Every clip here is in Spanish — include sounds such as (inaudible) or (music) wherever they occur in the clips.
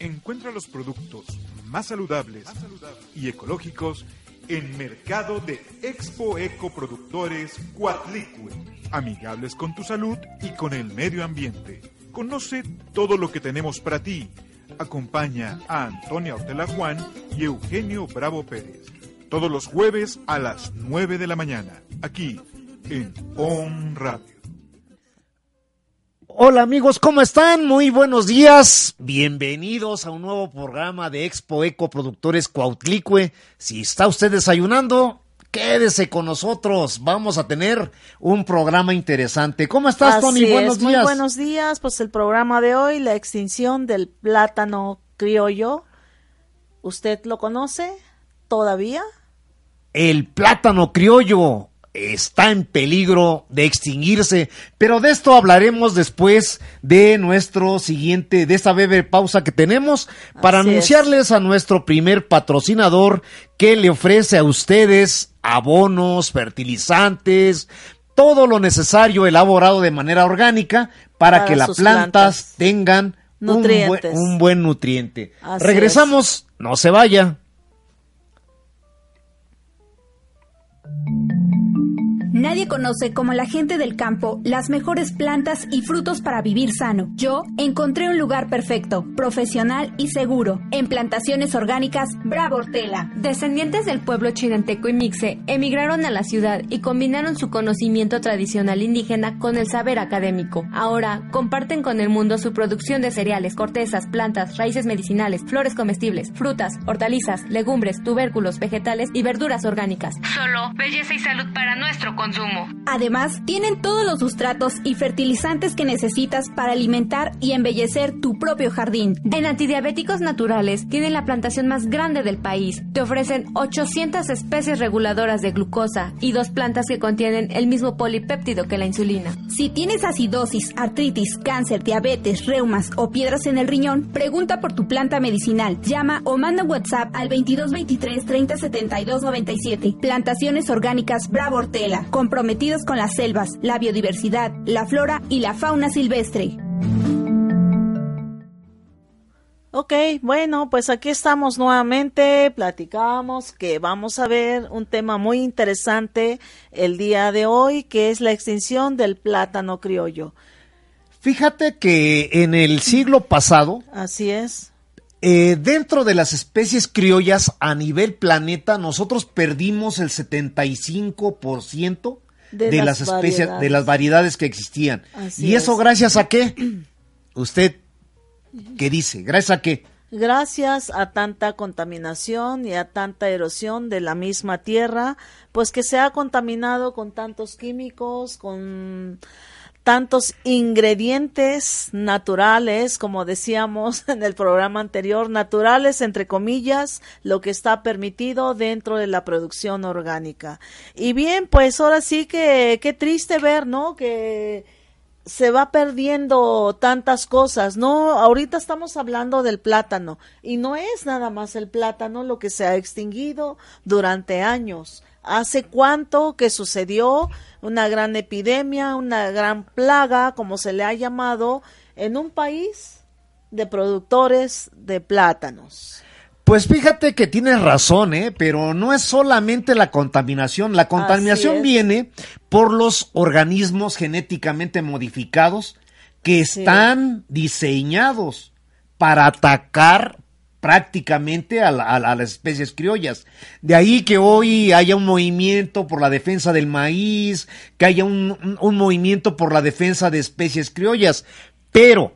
Encuentra los productos más saludables y ecológicos en Mercado de Expo Eco Productores Cuatlicue, amigables con tu salud y con el medio ambiente. Conoce todo lo que tenemos para ti. Acompaña a Antonia Ortela Juan y Eugenio Bravo Pérez. Todos los jueves a las 9 de la mañana, aquí en On Radio. Hola amigos, ¿cómo están? Muy buenos días. Bienvenidos a un nuevo programa de Expo Eco Productores Cuautlicue. Si está usted desayunando, quédese con nosotros. Vamos a tener un programa interesante. ¿Cómo estás, Así Tony? Buenos es, muy días. buenos días. Pues el programa de hoy, la extinción del plátano criollo. ¿Usted lo conoce todavía? El plátano criollo está en peligro de extinguirse, pero de esto hablaremos después de nuestro siguiente, de esta breve pausa que tenemos para Así es. anunciarles a nuestro primer patrocinador que le ofrece a ustedes abonos, fertilizantes, todo lo necesario elaborado de manera orgánica para, Para que las plantas, plantas. tengan un buen, Nutrientes. un buen nutriente. Así Regresamos, no se vaya. Nadie conoce como la gente del campo las mejores plantas y frutos para vivir sano. Yo encontré un lugar perfecto, profesional y seguro. En plantaciones orgánicas Bravo Hortela. Descendientes del pueblo chinanteco y mixe emigraron a la ciudad y combinaron su conocimiento tradicional indígena con el saber académico. Ahora comparten con el mundo su producción de cereales, cortezas, plantas, raíces medicinales, flores comestibles, frutas, hortalizas, legumbres, tubérculos, vegetales y verduras orgánicas. Solo belleza y salud para nuestro Además, tienen todos los sustratos y fertilizantes que necesitas para alimentar y embellecer tu propio jardín. En antidiabéticos naturales tienen la plantación más grande del país. Te ofrecen 800 especies reguladoras de glucosa y dos plantas que contienen el mismo polipéptido que la insulina. Si tienes acidosis, artritis, cáncer, diabetes, reumas o piedras en el riñón, pregunta por tu planta medicinal. Llama o manda WhatsApp al 2223 30 72 97. Plantaciones orgánicas Bravo Hortela, comprometidos con las selvas, la biodiversidad, la flora y la fauna silvestre. Ok, bueno, pues aquí estamos nuevamente, platicamos que vamos a ver un tema muy interesante el día de hoy, que es la extinción del plátano criollo. Fíjate que en el siglo pasado, Así es. Eh, dentro de las especies criollas a nivel planeta, nosotros perdimos el 75% de, De las, las especies, variedades. de las variedades que existían. Así ¿Y eso es. gracias a qué? (clears throat) ¿Usted qué dice? ¿Gracias a qué? Gracias a tanta contaminación y a tanta erosión de la misma tierra, pues que se ha contaminado con tantos químicos, con tantos ingredientes naturales, como decíamos (laughs) en el programa anterior, naturales entre comillas, lo que está permitido dentro de la producción orgánica. Y bien, pues ahora sí que qué triste ver, ¿no? Que se va perdiendo tantas cosas, ¿no? Ahorita estamos hablando del plátano y no es nada más el plátano lo que se ha extinguido durante años. ¿Hace cuánto que sucedió una gran epidemia, una gran plaga, como se le ha llamado, en un país de productores de plátanos? Pues fíjate que tienes razón, ¿eh? pero no es solamente la contaminación. La contaminación viene por los organismos genéticamente modificados que Sí. están diseñados para atacar prácticamente a, la- a la- a las especies criollas. De ahí que hoy haya un movimiento por la defensa del maíz, que haya un, un- un movimiento por la defensa de especies criollas. Pero,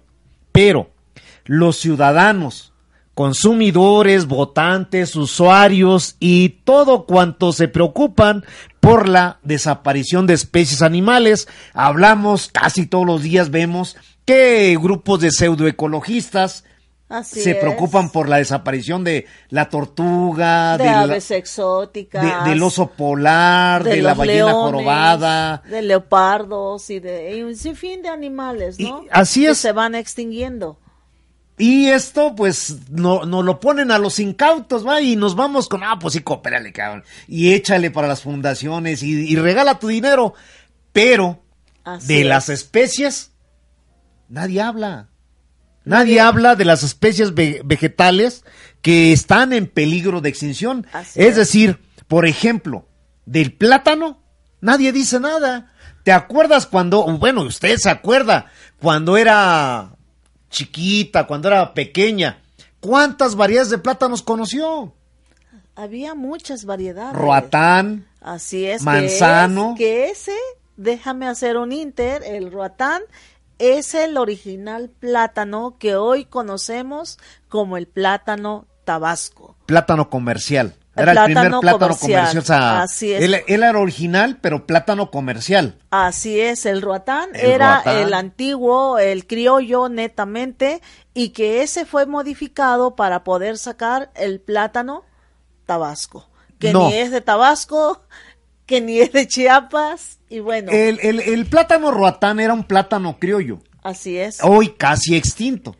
pero, los ciudadanos, consumidores, votantes, usuarios y todo cuanto se preocupan por la desaparición de especies animales. Hablamos casi todos los días, vemos que grupos de pseudoecologistas Así se es. preocupan por la desaparición de la tortuga, de de la- aves exóticas, de- del oso polar, de, la ballena leones, jorobada. de leopardos y de y un sinfín de animales, ¿no? Y así Que es. se van extinguiendo. Y esto, pues, no, nos lo ponen a los incautos, ¿va? Y nos vamos con, ah, pues sí, coopérale, cabrón. Y échale para las fundaciones y, y regala tu dinero. Pero, Así de es. las especies, nadie habla. Nadie habla de las especies ve- vegetales que están en peligro de extinción. Así es es. decir, por ejemplo, del plátano, nadie dice nada. ¿Te acuerdas cuando, bueno, usted se acuerda, cuando era chiquita, cuando era pequeña, cuántas variedades de plátanos conoció? Había muchas variedades. Roatán, Así es. que Manzano. es- Que, ese, déjame hacer un inter, el roatán es el original plátano que hoy conocemos como el plátano tabasco. plátano comercial. Era el primer plátano comercial. comercial. o sea, Así es. Él, él era original, pero plátano comercial. Así es, el roatán El era el antiguo, el criollo netamente, y que ese fue modificado para poder sacar el plátano tabasco, que No. ni es de Tabasco, que ni es de Chiapas, y bueno, El, el- el plátano roatán era un plátano criollo, así es, hoy casi extinto.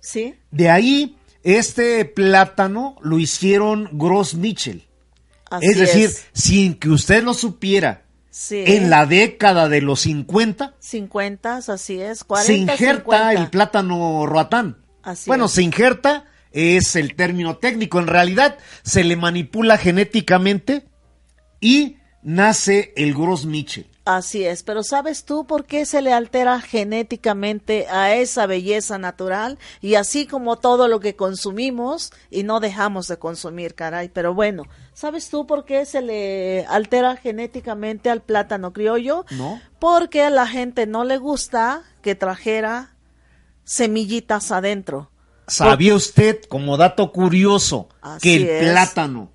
sí, De ahí, este plátano lo hicieron Gross Mitchell. así es decir, sin que usted lo supiera, sí, en la década de los 50 50, así es, se 40, injerta 50. el plátano roatán. Así bueno, es. se injerta es el término técnico. En realidad se le manipula genéticamente y nace el Gross Mitchell. Así es, pero ¿sabes tú por qué se le altera genéticamente a esa belleza natural? Y así como todo lo que consumimos y no dejamos de consumir, caray. Pero bueno, ¿sabes tú por qué se le altera genéticamente al plátano criollo? No. Porque a la gente no le gusta que trajera semillitas adentro. ¿Sabía usted, como dato curioso, Así que el es. plátano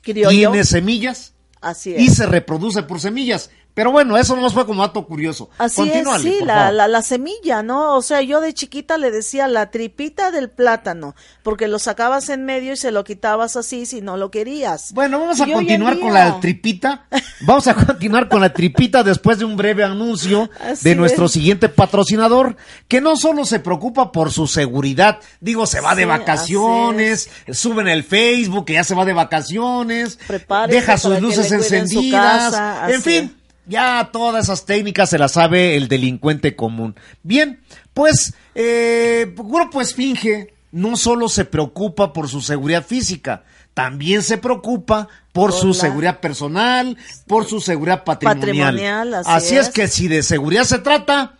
Criollo. tiene semillas Así es. y se reproduce por semillas? Pero bueno, eso no fue como dato curioso. Así es, sí, la, la, la semilla, ¿no? O sea, yo de chiquita le decía la tripita del plátano, porque lo sacabas en medio y se lo quitabas así si no lo querías. Bueno, vamos a continuar con la tripita. Vamos a continuar con la tripita después de un breve anuncio Así de nuestro es. siguiente patrocinador, que no solo se preocupa por su seguridad, digo, se va de vacaciones, sube en el Facebook que ya se va de vacaciones, Prepárese deja sus luces encendidas, casa, en fin. Ya todas esas técnicas se las sabe el delincuente común. Bien, pues eh, Grupo Esfinge no solo se preocupa por su seguridad física, también se preocupa por, su seguridad personal, por su seguridad patrimonial. Patrimonial, así es. es. que si de seguridad se trata,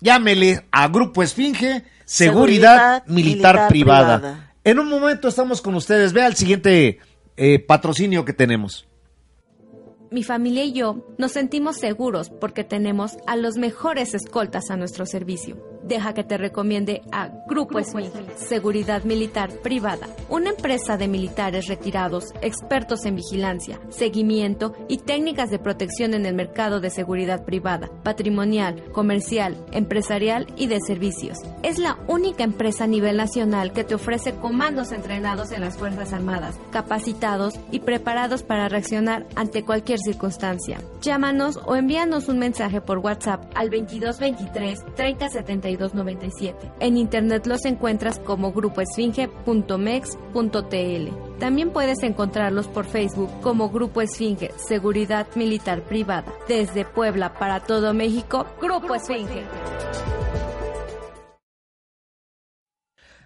llámele a Grupo Esfinge Seguridad, Seguridad Militar, Militar privada. Privada. En un momento estamos con ustedes. Vea el siguiente eh, patrocinio que tenemos. Mi familia y yo nos sentimos seguros porque tenemos a los mejores escoltas a nuestro servicio. Deja que te recomiende a Grupo Esfinge, Seguridad Militar Privada, una empresa de militares retirados, expertos en vigilancia, seguimiento y técnicas de protección en el mercado de seguridad privada, patrimonial, comercial, empresarial y de servicios. Es la única empresa a nivel nacional que te ofrece comandos entrenados en las Fuerzas Armadas, capacitados y preparados para reaccionar ante cualquier circunstancia. Llámanos o envíanos un mensaje por WhatsApp al 2223 3072 97. En internet los encuentras como grupoesfinge.mex.tl. También puedes encontrarlos por Facebook como Grupo Esfinge Seguridad Militar Privada. Desde Puebla para todo México, Grupo Esfinge.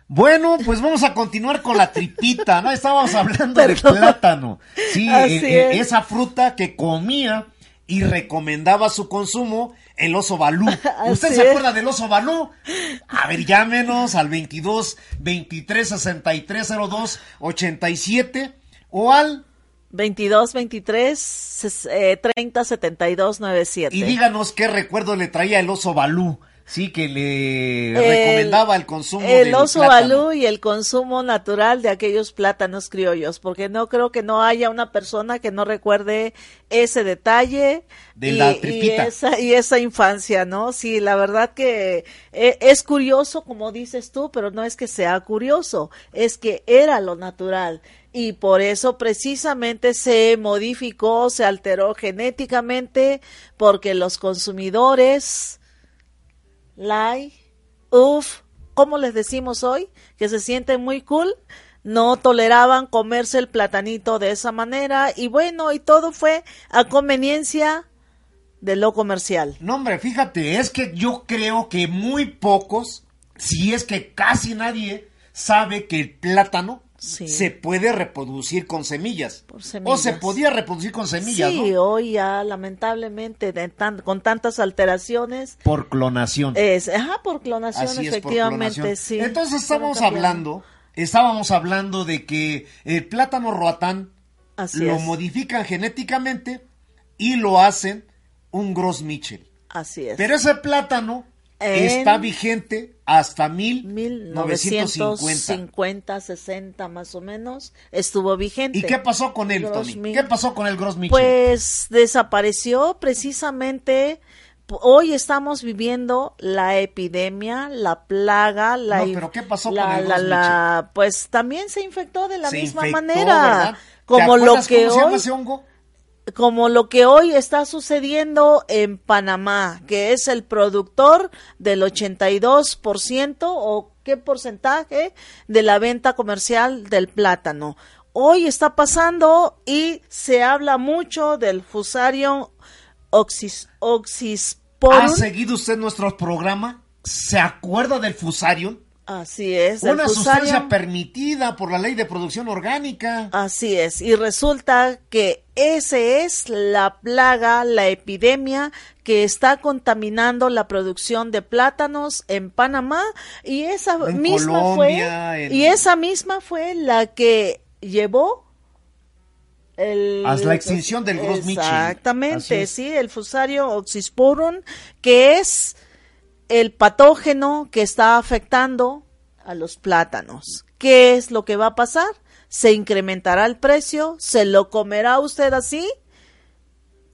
Bueno, pues vamos a continuar con la tripita, ¿no? Estábamos hablando de plátano. Sí, eh, eh, es. esa fruta que comía y recomendaba su consumo el oso balú. (laughs) ¿Usted se acuerda del oso balú? A ver, llámenos al 22 23 63 02 87 o al 22, 23, ses- eh, 30, 72, 97. y díganos qué recuerdo le traía el oso balú. Sí, que le El- recomendaba el consumo el del oso plátano. balú y el consumo natural de aquellos plátanos criollos, porque no creo que no haya una persona que no recuerde ese detalle De y, la y esa y esa infancia, ¿no? Sí, la verdad que eh, es curioso como dices tú, pero no es que sea curioso, es que era lo natural y por eso precisamente se modificó, se alteró genéticamente porque los consumidores Lai, Uf, ¿cómo les decimos hoy? Que se sienten muy cool, no toleraban comerse el platanito de esa manera y bueno, y todo fue a conveniencia de lo comercial. No, hombre, fíjate, es que yo creo que muy pocos si es que casi nadie sabe que el plátano Sí. se puede reproducir con semillas. Por O se podía reproducir con semillas, sí, ¿no? hoy ya lamentablemente de tan- con tantas alteraciones Por clonación. es, ajá, por clonación Así es, por efectivamente, clonación. sí. Entonces cambiando. hablando, estábamos hablando de que el plátano roatán Así lo es. modifican genéticamente y lo hacen un Gross Mitchell. Así es. Pero ese plátano En está vigente hasta 1950. 1950, 60 más o menos, estuvo vigente. ¿Y qué pasó con él, Gross Tony? Mi- ¿Qué pasó con el Gross Mitchell? Pues desapareció precisamente. Hoy estamos viviendo la epidemia, la plaga, la. No, pero ¿qué pasó la- con el la- la- Pues también se infectó de la Se misma infectó, manera. ¿verdad? ¿Te Como lo que cómo se llama ese hongo? Como lo que hoy está sucediendo en Panamá, que es el productor del 82% o qué porcentaje de la venta comercial del plátano. Hoy está pasando y se habla mucho del Fusarium oxis, oxysporum. ¿Ha seguido usted nuestro programa? ¿Se acuerda del fusarium? Así es, Una sustancia permitida por la ley de producción orgánica. Así es, y resulta que ese es la plaga, la epidemia que está contaminando la producción de plátanos en Panamá y esa En misma Colombia, fue en- y esa misma fue la que llevó el, A la extinción del. Así Exactamente, sí, el Fusario oxysporum, que es el patógeno que está afectando a los plátanos. ¿Qué es lo que va a pasar? ¿Se incrementará el precio? ¿Se lo comerá usted así?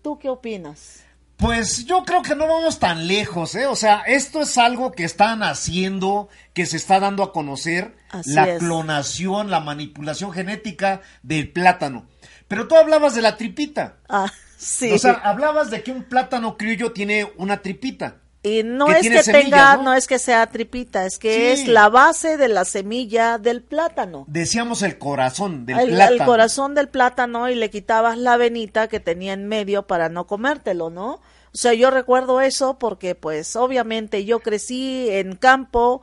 ¿Tú qué opinas? Pues yo creo que no vamos tan lejos, ¿eh? O sea, esto es algo que están haciendo, que se está dando a conocer, Así la es. clonación, la manipulación genética del plátano. Pero tú hablabas de la tripita. Ah, (laughs) sí. O sea, hablabas de que un plátano criollo tiene una tripita. Y no que es que tenga, ¿no? ¿no? es que sea tripita, es que Sí. es la base de la semilla del plátano. Decíamos el corazón del el, el plátano. corazón del plátano y le quitabas la venita que tenía en medio para no comértelo, ¿no? O sea, yo recuerdo eso porque pues obviamente yo crecí en campo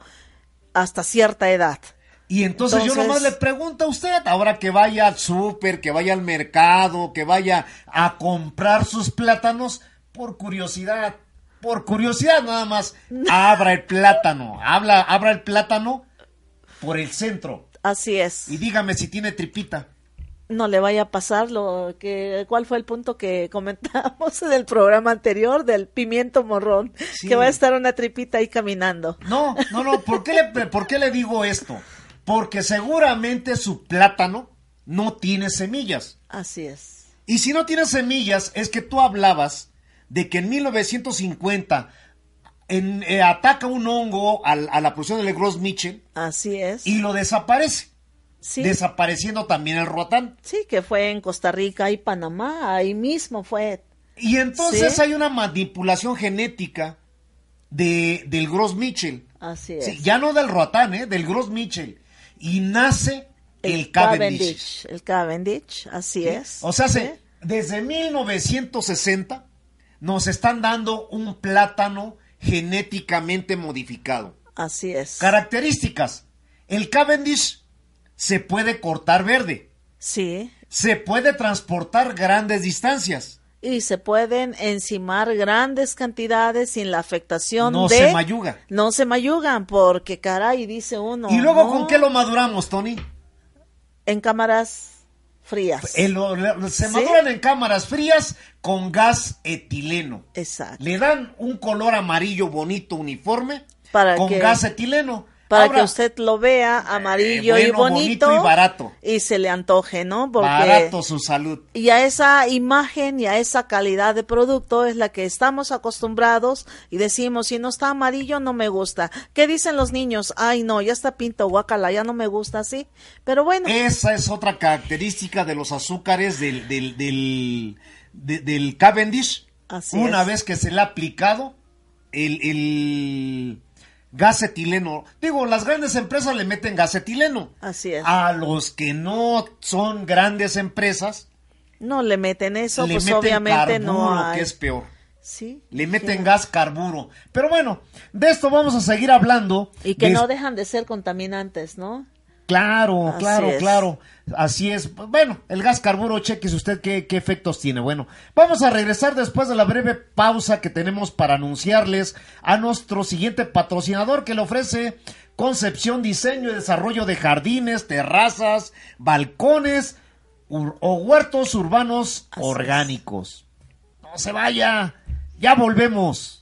hasta cierta edad. Y entonces, yo Entonces- nomás le pregunto a usted, ahora que vaya al súper, que vaya al mercado, que vaya a comprar sus plátanos, por curiosidad, por curiosidad nada más, abra el plátano, habla, abra el plátano por el centro Así es. y dígame si tiene tripita. No le vaya a pasar lo que cuál fue el punto que comentamos (laughs) en el programa anterior del pimiento morrón, Sí. que va a estar una tripita ahí caminando. No, no, no, ¿por qué le, por qué le digo esto? Porque seguramente su plátano no tiene semillas. Así es. Y si no tiene semillas, es que tú hablabas de que en 1950 en, eh, ataca un hongo a, la producción del Gross Mitchell Así es. y lo desaparece, sí. desapareciendo también el rotán. sí, que fue en Costa Rica y Panamá, ahí mismo fue. Y entonces Sí. hay una manipulación genética de, del Gross Mitchell. Así es. Sí, ya no del rotán, ¿eh? del Gross Mitchell. Y nace el, Cavendish. El Cavendish, así es. O sea, se- desde 1960 nos están dando un plátano genéticamente modificado. Así es. Características. El Cavendish se puede cortar verde. Sí. Se puede transportar grandes distancias. Y se pueden encimar grandes cantidades sin la afectación No de... se mayuga. No se mayugan, porque caray, dice uno. ¿Y luego ¿no? con qué lo maduramos, Tony? En cámaras frías. El- se ¿Sí? maduran en cámaras frías con gas etileno. Exacto. Le dan un color amarillo bonito uniforme Para con que- gas etileno. Para Ahora, que usted lo vea amarillo y Eh, bueno, bonito, bonito y barato. y se le antoje, ¿no? Porque Barato su salud. y a esa imagen y a esa calidad de producto es la que estamos acostumbrados y decimos, si no está amarillo no me gusta. ¿Qué dicen los niños? Ay, no, ya está pinto, guacala, ya no me gusta así. Pero bueno, Esa es otra característica de los azúcares del, del, del, de- del Cavendish. Así Una es. vez que se le ha aplicado el, el gas etileno. Digo, las grandes empresas le meten gas etileno. así es. A los que no son grandes empresas, No le meten eso, le pues meten obviamente no carburo, hay. que es peor. Sí. Le meten gas carburo. Pero bueno, de esto vamos a seguir hablando. Y que de- no dejan de ser contaminantes, ¿no? Claro, Así claro, es. claro. Así es. Bueno, el gas carburo, cheques usted qué, qué efectos tiene. Bueno, vamos a regresar después de la breve pausa que tenemos para anunciarles a nuestro siguiente patrocinador que le ofrece concepción, diseño y desarrollo de jardines, terrazas, balcones o huertos urbanos Así es. orgánicos. No se vaya, ya volvemos.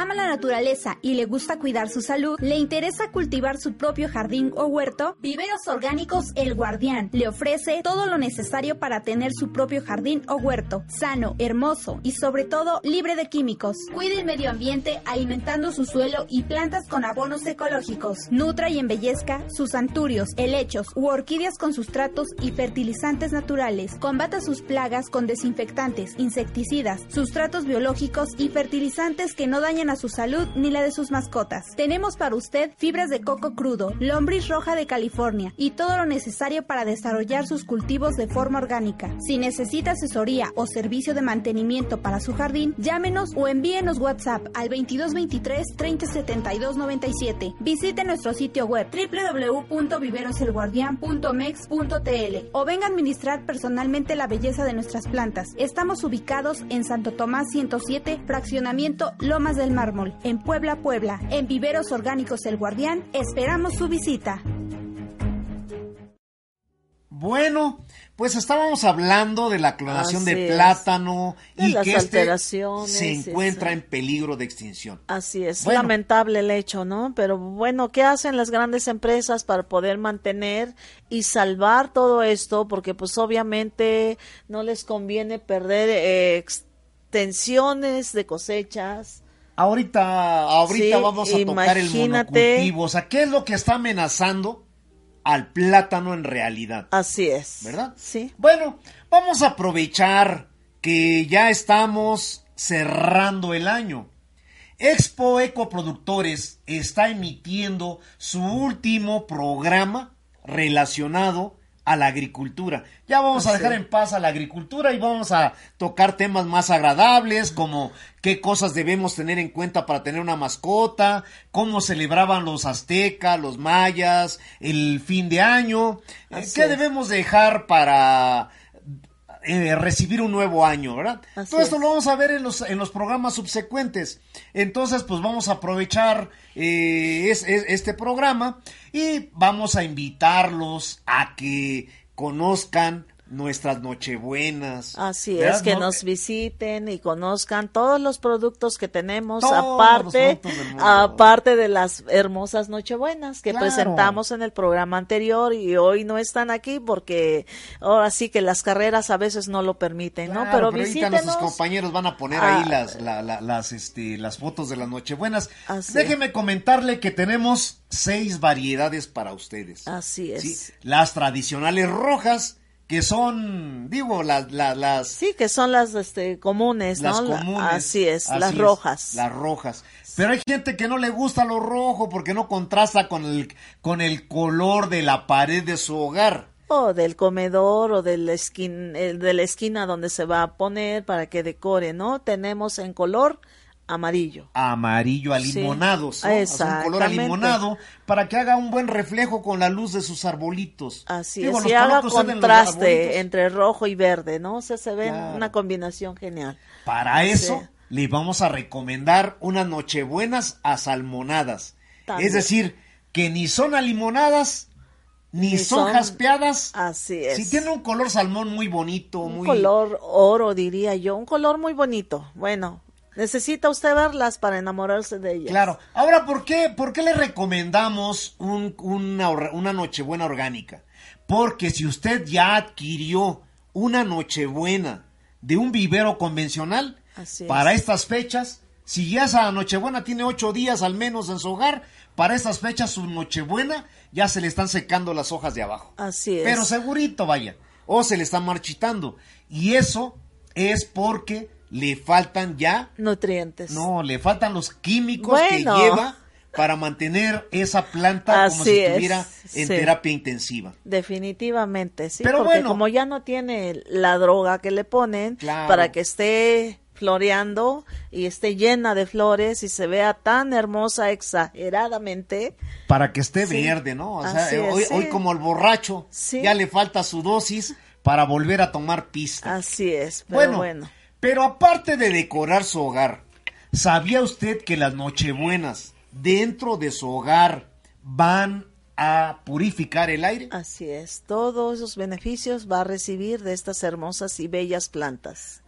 Ama la naturaleza y le gusta cuidar su salud, le interesa cultivar su propio jardín o huerto, Viveros Orgánicos El Guardián le ofrece todo lo necesario para tener su propio jardín o huerto, sano, hermoso y sobre todo libre de químicos. Cuide el medio ambiente alimentando su suelo y plantas con abonos ecológicos. Nutra y embellezca sus anturios, helechos u orquídeas con sustratos y fertilizantes naturales. Combata sus plagas con desinfectantes, insecticidas, sustratos biológicos y fertilizantes que no dañan a su salud ni la de sus mascotas. Tenemos para usted fibras de coco crudo, lombriz roja de California y todo lo necesario para desarrollar sus cultivos de forma orgánica. Si necesita asesoría o servicio de mantenimiento para su jardín, llámenos o envíenos WhatsApp al 2223 3072 97. Visite nuestro sitio web www.viveroselguardian.mex.tl o venga a administrar personalmente la belleza de nuestras plantas. Estamos ubicados en Santo Tomás 107, fraccionamiento Lomas del Mármol, en Puebla, Puebla. En Viveros Orgánicos El Guardián, esperamos su visita. Bueno, pues estábamos hablando de la clonación Así de es. plátano De y las que este se encuentra sí. en peligro de extinción. Así es, Bueno. lamentable el hecho, ¿no? Pero bueno, ¿qué hacen las grandes empresas para poder mantener y salvar todo esto? Porque pues obviamente no les conviene perder eh, extensiones de cosechas. Ahorita, ahorita Sí, vamos a tocar el monocultivo. O sea, ¿qué es lo que está amenazando al plátano en realidad? Así es. ¿Verdad? Sí. Bueno, vamos a aprovechar que ya estamos cerrando el año. Expo Ecoproductores está emitiendo su último programa relacionado a la agricultura. Ya vamos a dejar en paz a la agricultura y vamos a tocar temas más agradables como qué cosas debemos tener en cuenta para tener una mascota, cómo celebraban los aztecas, los mayas, el fin de año, eh, qué debemos dejar para eh, recibir un nuevo año, ¿verdad? Así Todo esto es. lo vamos a ver en los, en los programas subsecuentes. Entonces, pues vamos a aprovechar eh, es- es- este programa y vamos a invitarlos a que conozcan nuestras nochebuenas. Así ¿verdad? es, que No- nos visiten y conozcan todos los productos que tenemos, Todos aparte, aparte de las hermosas Nochebuenas que Claro. presentamos en el programa anterior y hoy no están aquí porque ahora sí que las carreras a veces no lo permiten, ¿no? Pero, ahorita visítenos. nuestros compañeros van a poner Ah. ahí las, la- la- las, este, las fotos de las Nochebuenas. Así Déjeme comentarle que tenemos seis variedades para ustedes. Así es. Sí. las tradicionales rojas, que son, digo, las, las, las, que son las este, comunes, las ¿no? La- comunes. Así es, Así las es, rojas. Las rojas. Pero hay gente que no le gusta lo rojo porque no contrasta con el, con el color de la pared de su hogar. O del comedor o del esquin, el de la esquina donde se va a poner para que decore, ¿no? Tenemos en color amarillo. Amarillo Sí, alimonado, ¿sí? O sea, un color exactamente. alimonado para que haga un buen reflejo con la luz de sus arbolitos. Así Digo, es, y haga contraste entre rojo y verde, ¿no? O sea, se ve Claro. una combinación genial. Para eso Sí. le vamos a recomendar unas nochebuenas asalmonadas. También. Es decir, que ni son alimonadas, ni, Ni son, son- jaspeadas. Así es. Si tiene un color salmón muy bonito, un muy... color oro, diría yo, un color muy bonito. Bueno, necesita usted verlas para enamorarse de ellas. Claro. Ahora, ¿por qué, por qué le recomendamos un- una, una Nochebuena orgánica? Porque si usted ya adquirió una Nochebuena de un vivero convencional, Así es. para estas fechas, si ya esa Nochebuena tiene ocho días al menos en su hogar, para estas fechas su Nochebuena ya se le están secando las hojas de abajo. Así es. Pero segurito, vaya. O se le están marchitando. Y eso es porque le faltan ya Nutrientes. no, le faltan los químicos Bueno. que lleva para mantener esa planta como si es, estuviera en sí. terapia intensiva. Definitivamente, sí, Pero porque bueno. como ya no tiene la droga que le ponen Claro. para que esté floreando y esté llena de flores y se vea tan hermosa exageradamente, Para que esté Sí, verde, ¿no? O sea, hoy, como el borracho, ya le falta su dosis para volver a tomar pista. así es, pero bueno, bueno. Pero aparte de decorar su hogar, ¿sabía usted que las nochebuenas dentro de su hogar van a purificar el aire? Así es, todos esos beneficios va a recibir de estas hermosas y bellas plantas.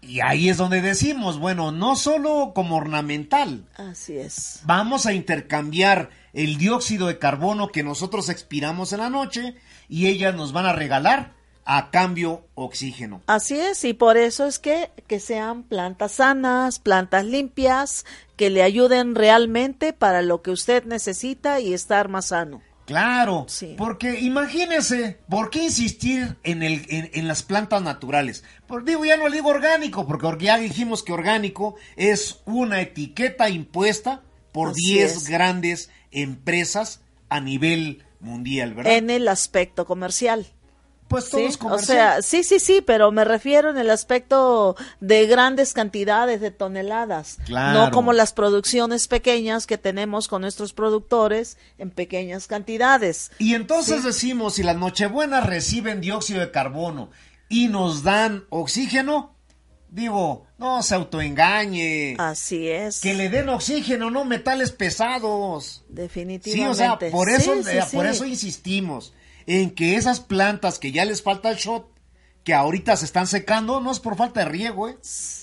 Y ahí es donde decimos, bueno, no solo como ornamental, Así es. vamos a intercambiar el dióxido de carbono que nosotros expiramos en la noche y ellas nos van a regalar a cambio oxígeno. Así es, y por eso es que, que sean plantas sanas, plantas limpias, que le ayuden realmente para lo que usted necesita y estar más sano. Claro, Sí. porque imagínese, ¿por qué insistir en, el, en, en las plantas naturales? Por, digo, ya no le digo orgánico, porque or- ya dijimos que orgánico es una etiqueta impuesta por Así 10 es. grandes empresas a nivel mundial, ¿verdad? En el aspecto comercial. Pues todo Sí, es o sea, sí, sí, sí, pero me refiero en el aspecto de grandes cantidades de toneladas, Claro. no como las producciones pequeñas que tenemos con nuestros productores en pequeñas cantidades. Y entonces Sí. decimos, si las nochebuenas reciben dióxido de carbono y nos dan oxígeno, digo, no se autoengañe. Así es. Que le den oxígeno, no metales pesados. Sí, Definitivamente. o sea, por eso, Sí, sí, eh, sí. por eso insistimos en que esas plantas que ya les falta el shot, que ahorita se están secando, no es por falta de riego, ¿eh?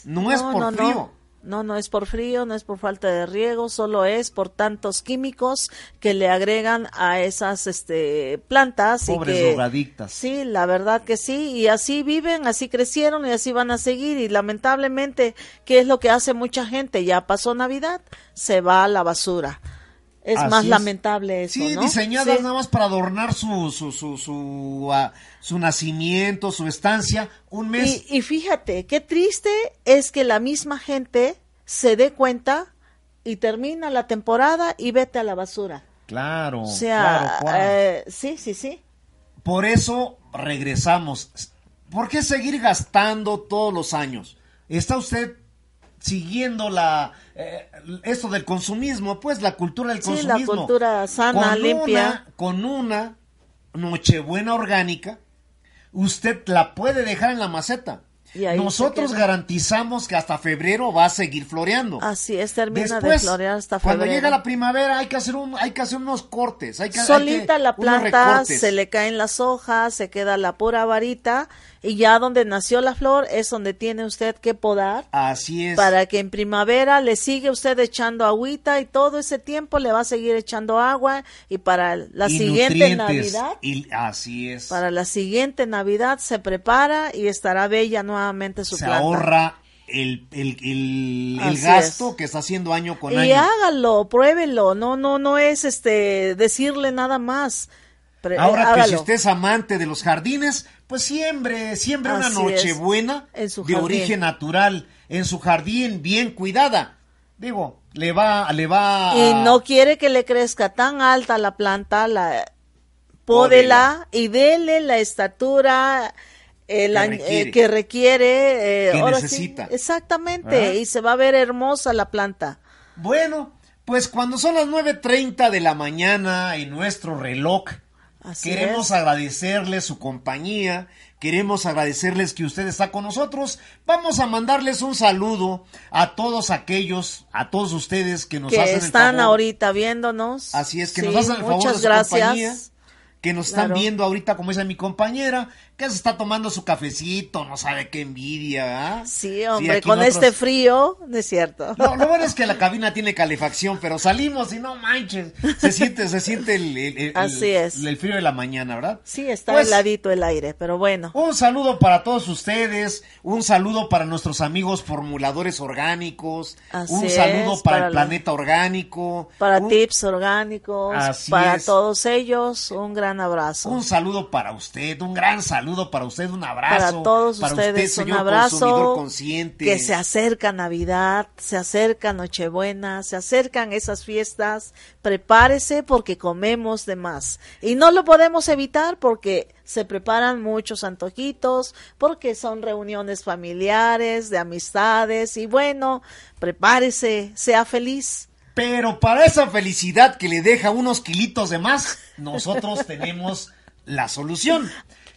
No, es por no, frío. No. No, no es por frío, no es por falta de riego, solo es por tantos químicos que le agregan a esas este, plantas. Pobres y que, drogadictas. Sí, la verdad que sí, y así viven, así crecieron y así van a seguir. Y lamentablemente, ¿qué es lo que hace mucha gente? Ya pasó Navidad, se va a la basura. Es Así más es. lamentable eso, Sí, ¿no? diseñadas Sí. nada más para adornar su su su su, ah, su nacimiento, su estancia, un mes. Y, y fíjate, qué triste es que la misma gente se dé cuenta y termina la temporada y vete a la basura. Claro, O sea, claro, eh, sí, sí, sí. Por eso regresamos. ¿Por qué seguir gastando todos los años? ¿Está usted siguiendo la eh, esto del consumismo? Pues la cultura del Sí, la consumismo. cultura sana, Con limpia. Una, con una nochebuena orgánica, usted la puede dejar en la maceta. Y Nosotros garantizamos que hasta febrero va a seguir floreando. Así es, termina de florear hasta cuando febrero. llega la primavera hay que hacer un, hay que hacer unos cortes, hay que, hay Solita que- la planta, se le caen las hojas, se queda la pura varita y ya donde nació la flor es donde tiene usted que podar Así es. para que en primavera le sigue usted echando agüita y todo ese tiempo le va a seguir echando agua y para la Y siguiente Navidad, y- así es. para la siguiente Navidad se prepara y estará bella nuevamente su se planta. ahorra el, el, el, el gasto es. que está haciendo año con Y año. hágalo, pruébelo, no, no, no es este decirle nada más. Pre- Ahora que si usted es amante de los jardines, pues siembre, siembre una es, en su de jardín. origen natural, en su jardín, bien cuidada. Digo, le va, le va y no quiere que le crezca tan alta la planta, la pódela y dele la estatura el Que requiere. eh, que requiere, eh, Que ahora sí, necesita. exactamente, ¿Verdad? y se va a ver hermosa la planta. Bueno, pues cuando son las 9.30 de la mañana en nuestro reloj, Así queremos es. agradecerles su compañía, queremos agradecerles que usted está con nosotros. Vamos a mandarles un saludo a todos aquellos, a todos ustedes que nos que hacen el están favor. ahorita viéndonos. Así es, que Sí, nos hacen el favor de su gracias. compañía, que nos están Claro. viendo ahorita, como dice mi compañera, que se está tomando su cafecito, no sabe qué envidia, ¿ah? Sí, hombre, con este frío, no es cierto. No, lo bueno es que la cabina tiene calefacción, pero salimos y no manches, se siente, se siente el, el- el- Así es. el frío de la mañana, ¿verdad? Sí, está Pues, heladito el aire, pero bueno. Un saludo para todos ustedes, un saludo para nuestros amigos formuladores orgánicos, Así un saludo es, para, para el la- planeta orgánico, Para un- tips orgánicos, Así para es. todos ellos, un gran abrazo. Un saludo para usted, un gran saludo para usted, un abrazo. Para todos para ustedes, usted, un abrazo. consumidor consciente. Que se acerca Navidad, se acerca Nochebuena, se acercan esas fiestas. Prepárese porque comemos de más. Y no lo podemos evitar porque se preparan muchos antojitos, porque son reuniones familiares, de amistades. Y bueno, prepárese, sea feliz. Pero para esa felicidad que le deja unos kilitos de más, nosotros (laughs) tenemos la solución.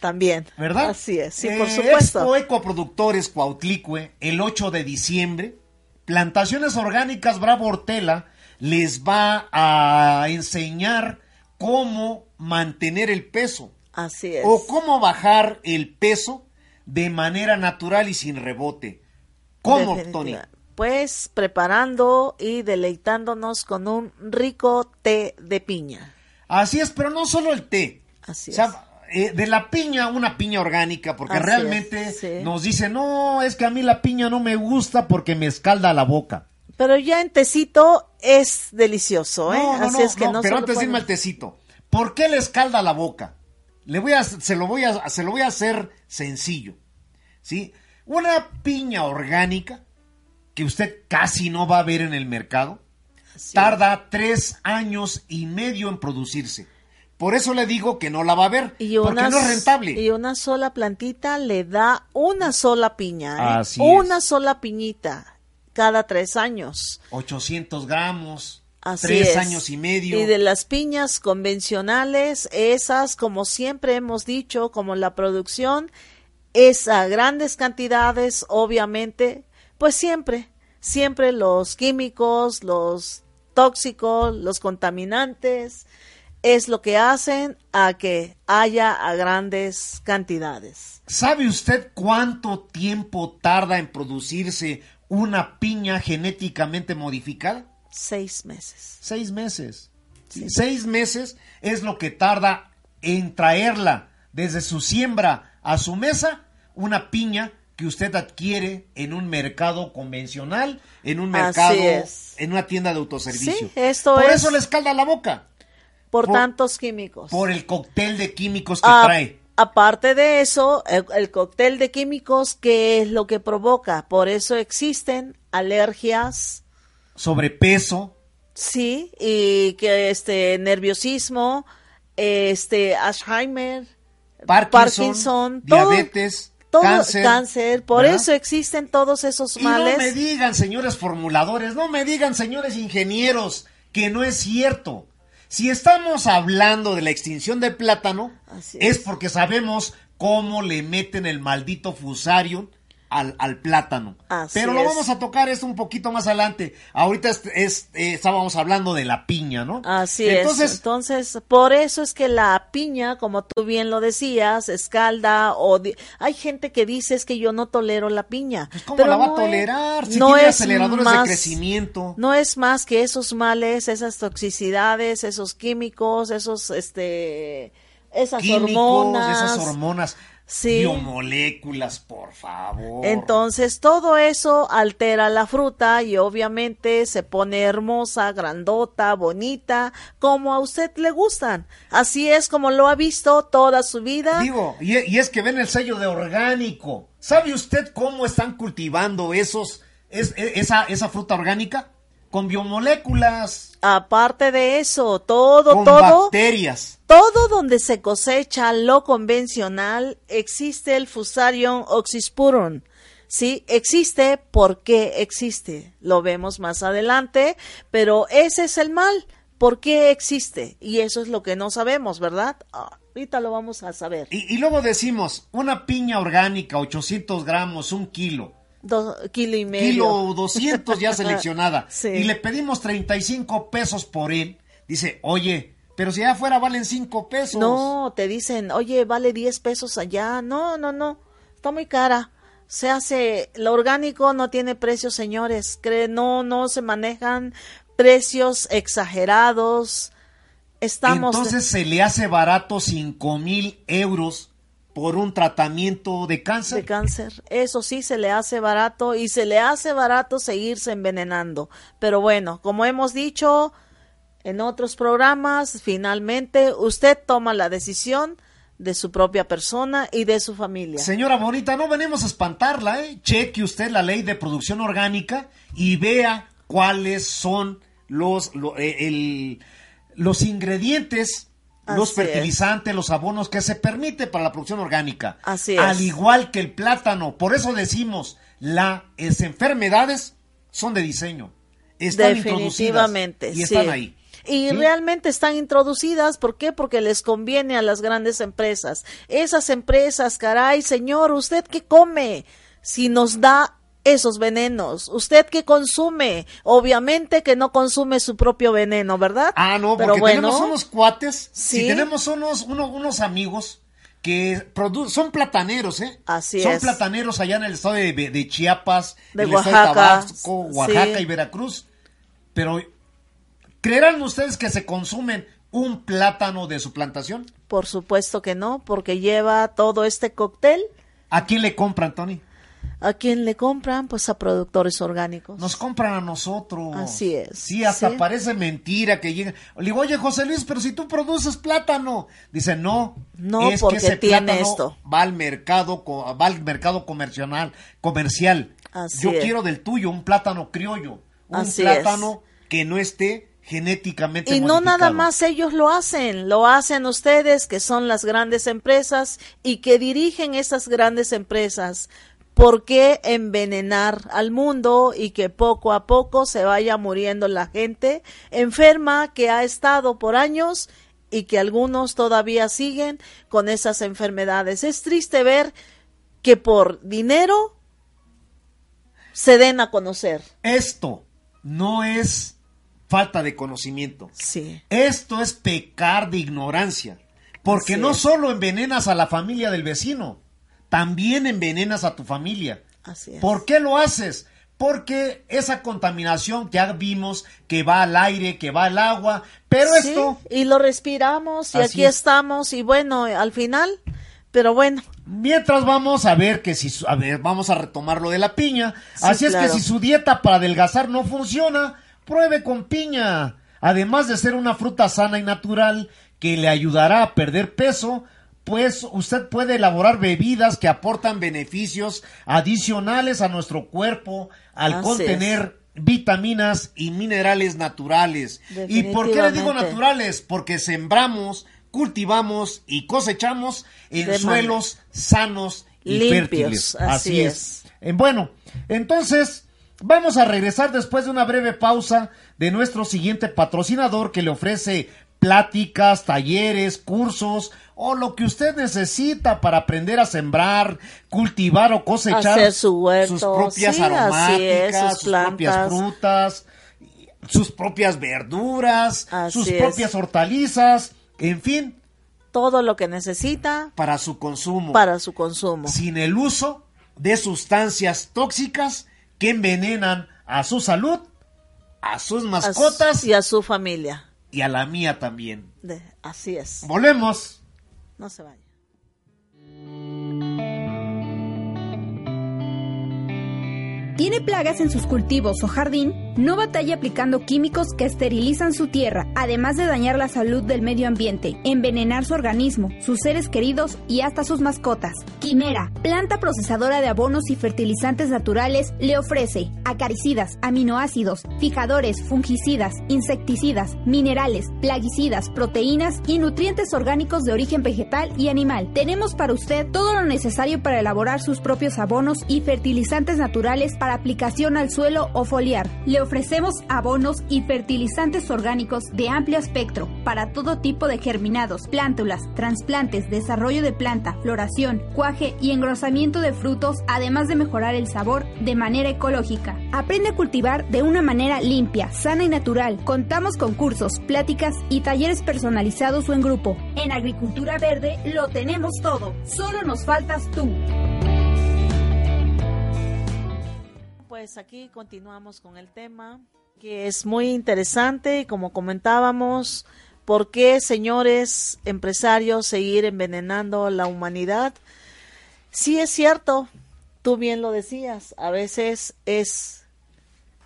También. ¿Verdad? Así es, sí, Eh, por supuesto. Expo Ecoproductores Cuautlicue, el 8 de diciembre, Plantaciones Orgánicas Bravo Hortela les va a enseñar cómo mantener el peso Así es. o cómo bajar el peso de manera natural y sin rebote. ¿Cómo, Tony? Pues preparando y deleitándonos con un rico té de piña. Así es, pero no solo el té. Así O sea, eh, de la piña, una piña orgánica, porque Así realmente es, sí. nos dicen, no, es que a mí la piña no me gusta porque me escalda la boca. Pero ya en tecito es delicioso, ¿eh? No, no, Así no, es que no, no, pero antes de irme al tecito, ¿por qué le escalda la boca? Le voy a, se lo voy a, se lo voy a hacer sencillo, ¿sí? Una piña orgánica que usted casi no va a ver en el mercado, tarda tres años y medio en producirse. Por eso le digo que no la va a ver, Y porque una, no es rentable. y una sola plantita le da una sola piña, ¿eh? Así una es. sola piñita cada tres años. 800 gramos, Así tres es. años y medio. Y de las piñas convencionales, esas, como siempre hemos dicho, como la producción es a grandes cantidades, obviamente, pues siempre, siempre los químicos, los tóxicos, los contaminantes, es lo que hacen a que haya a grandes cantidades. ¿Sabe usted cuánto tiempo tarda en producirse una piña genéticamente modificada? Seis meses. Seis meses. Sí, Seis meses es lo que tarda en traerla desde su siembra a su mesa una piña que usted adquiere en un mercado convencional, en un mercado, en una tienda de autoservicio. Sí, esto Por es- eso le escalda la boca, Por, Por- tantos químicos. por el cóctel de químicos que A- trae. Aparte de eso, el, el cóctel de químicos, ¿qué es lo que provoca? Por eso existen alergias, Sobrepeso, sí, y que este nerviosismo, este Alzheimer, Parkinson, Parkinson, diabetes, todo cáncer. Por ¿verdad? eso existen todos esos Y no males. me digan, señores formuladores, no me digan, señores ingenieros, que no es cierto. Si estamos hablando de la extinción del plátano, es. es. porque sabemos cómo le meten el maldito fusario al, al plátano. Así Pero lo es. vamos a tocar esto un poquito más adelante. Ahorita es, es- eh, estábamos hablando de la piña, ¿no? Así Entonces, es. Entonces, por eso es que la piña, como tú bien lo decías, escalda o hay gente que dice es que yo no tolero la piña. pues, ¿cómo Pero la va a no es- tolerar? Si no tiene es aceleradores más- de crecimiento. No es más que esos males, esas toxicidades, esos químicos, esos, este, esas Químicos, hormonas. esas hormonas, Sí. biomoléculas, por favor. Entonces todo eso altera la fruta y obviamente se pone hermosa, grandota, bonita, como a usted le gustan. Así es como lo ha visto toda su vida. Digo, y, y es que ven el sello de orgánico. ¿Sabe usted cómo están cultivando esos, es- e- esa, esa fruta orgánica? Con biomoléculas, Aparte de eso, todo, con todo, bacterias. todo donde se cosecha lo convencional existe el Fusarium oxysporum. Sí, existe porque existe. Lo vemos más adelante, pero ese es el mal. ¿Por qué existe? Y eso es lo que no sabemos, ¿verdad? Ah, Ahorita lo vamos a saber. Y, y luego decimos, una piña orgánica, 800 gramos, un kilo. Dos kilo y medio. Kilo 200 ya (laughs) seleccionada. Sí. Y le pedimos 35 pesos por él. Dice, oye, pero si allá afuera valen 5 pesos. No, te dicen, oye, vale 10 pesos allá. No, no, no, está muy cara. Se hace, lo orgánico no tiene precios, señores. Cree, no, no se manejan precios exagerados. Estamos. Entonces se le hace barato 5 mil euros por un tratamiento de cáncer. de cáncer. Eso sí se le hace barato y se le hace barato seguirse envenenando. Pero bueno, como hemos dicho, en otros programas, finalmente usted toma la decisión de su propia persona y de su familia. Señora Bonita, no venimos a espantarla, ¿eh? Cheque usted la ley de producción orgánica y vea cuáles son los, eh, los ingredientes, los fertilizantes, los abonos que se permite para la producción orgánica. Así es. Al igual que el plátano. Por eso decimos, las enfermedades son de diseño. Están Definitivamente, y están ahí. Y realmente están introducidas, ¿por qué? Porque les conviene a las grandes empresas. Esas empresas, caray, señor, ¿usted qué come? Si nos da esos venenos. ¿Usted qué consume? Obviamente que no consume su propio veneno, ¿verdad? Ah, no, porque tenemos unos cuates, si tenemos unos, unos amigos que son plataneros, ¿eh? Así son es. Son plataneros allá en el estado de, Chiapas, de Oaxaca, Oaxaca y Veracruz. Pero ¿Creerán ustedes que se consumen un plátano de su plantación? Por supuesto que no, porque lleva todo este cóctel. ¿A quién le compran, Tony? ¿A quién le compran? Pues a productores orgánicos. Nos compran a nosotros. Así es. Sí, hasta parece mentira que lleguen. Le digo, oye, José Luis, pero si tú produces plátano. Dice, no. No, es porque que ese tiene esto. Va al mercado, va al mercado comercial. comercial. Así Yo quiero del tuyo un plátano criollo. Un plátano que no esté genéticamente y no nada más ellos lo hacen, lo hacen ustedes que son las grandes empresas y que dirigen esas grandes empresas. ¿Por qué envenenar al mundo y que poco a poco se vaya muriendo la gente enferma que ha estado por años y que algunos todavía siguen con esas enfermedades? Es triste ver que por dinero se den a conocer. Esto no es falta de conocimiento. Sí. Esto es pecar de ignorancia. Porque no solo envenenas a la familia del vecino, también envenenas a tu familia. Así es. ¿Por qué lo haces? Porque esa contaminación que ya vimos que va al aire, que va al agua, pero esto... Y lo respiramos y aquí estamos y bueno, al final, pero bueno. Mientras vamos a ver que si, a ver, vamos a retomar lo de la piña. Así es que si su dieta para adelgazar no funciona, Pruebe con piña. Además de ser una fruta sana y natural que le ayudará a perder peso, pues usted puede elaborar bebidas que aportan beneficios adicionales a nuestro cuerpo al contener vitaminas y minerales naturales. ¿Y por qué le digo naturales? Porque sembramos, cultivamos y cosechamos en suelos sanos y fértiles. Así, es. Eh, bueno, entonces Vamos a regresar después de una breve pausa de nuestro siguiente patrocinador que le ofrece pláticas, talleres, cursos o lo que usted necesita para aprender a sembrar, cultivar o cosechar sus propias aromáticas, sus, propias frutas, sus propias verduras, sus propias hortalizas, en fin, todo lo que necesita para su consumo. Para su consumo. Sin el uso de sustancias tóxicas que envenenan a su salud, a sus mascotas y a su familia. Y a la mía también. así es. Volvemos. No se vaya. ¿Tiene plagas en sus cultivos o jardín? No batalla aplicando químicos que esterilizan su tierra, además de dañar la salud del medio ambiente, envenenar su organismo, sus seres queridos y hasta sus mascotas. Quimera, planta procesadora de abonos y fertilizantes naturales, le ofrece acaricidas, aminoácidos, fijadores, fungicidas, insecticidas, minerales, plaguicidas, proteínas y nutrientes orgánicos de origen vegetal y animal. Tenemos para usted todo lo necesario para elaborar sus propios abonos y fertilizantes naturales para aplicación al suelo o foliar ofrecemos abonos y fertilizantes orgánicos de amplio espectro para todo tipo de germinados, plántulas, trasplantes, desarrollo de planta, floración, cuaje y engrosamiento de frutos, además de mejorar el sabor de manera ecológica. Aprende a cultivar de una manera limpia, sana y natural. Contamos con cursos, pláticas y talleres personalizados o en grupo. En Agricultura Verde lo tenemos todo. Solo nos faltas tú. Pues aquí continuamos con el tema que es muy interesante y como comentábamos, ¿por qué, señores empresarios, seguir envenenando la humanidad? Sí es cierto, tú bien lo decías, a veces es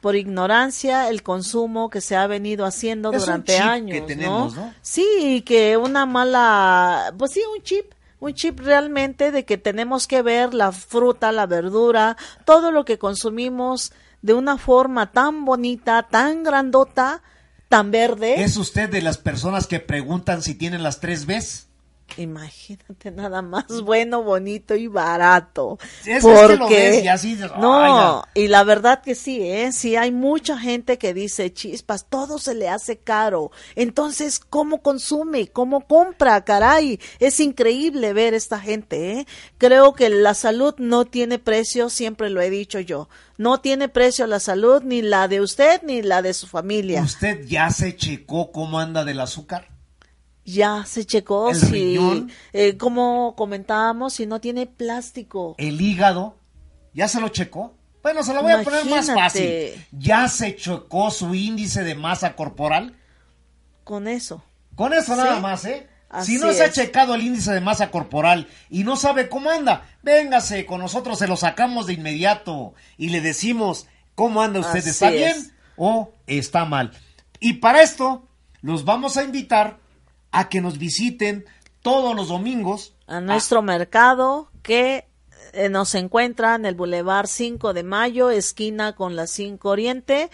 por ignorancia el consumo que se ha venido haciendo Es un durante chip años, que tenemos, ¿no? Sí, y que una mala, pues sí, un chip, un chip realmente de que tenemos que ver la fruta, la verdura, todo lo que consumimos de una forma tan bonita, tan grandota, tan verde. ¿Es usted de las personas que preguntan si tienen las tres Bs? Imagínate nada más (laughs) bueno, bonito y barato. Sí, es- es que lo Porque ves y así no, "Ay, y la verdad que sí, ¿eh? Sí hay mucha gente que dice, chispas, todo se le hace caro. Entonces, ¿cómo consume? ¿Cómo compra? Caray, es increíble ver esta gente, ¿eh? Creo que la salud no tiene precio, siempre lo he dicho yo. No tiene precio la salud, ni la de usted, ni la de su familia. ¿Usted ya se checó cómo anda del azúcar? Ya se checó ¿El si, riñón? eh, como comentábamos, si no tiene plástico. ¿El hígado? ¿Ya se lo checó? Bueno, se lo voy a poner más fácil. ¿Ya se checó su índice de masa corporal? Con eso. Con eso Sí. nada más, ¿eh? Así si no se ha checado el índice de masa corporal y no sabe cómo anda, véngase, con nosotros se lo sacamos de inmediato y le decimos cómo anda usted, Así ¿está es. bien o está mal? Y para esto, los vamos a invitar a que nos visiten todos los domingos a nuestro mercado que eh, nos encuentra en el Boulevard 5 de Mayo, esquina con la 5 Oriente.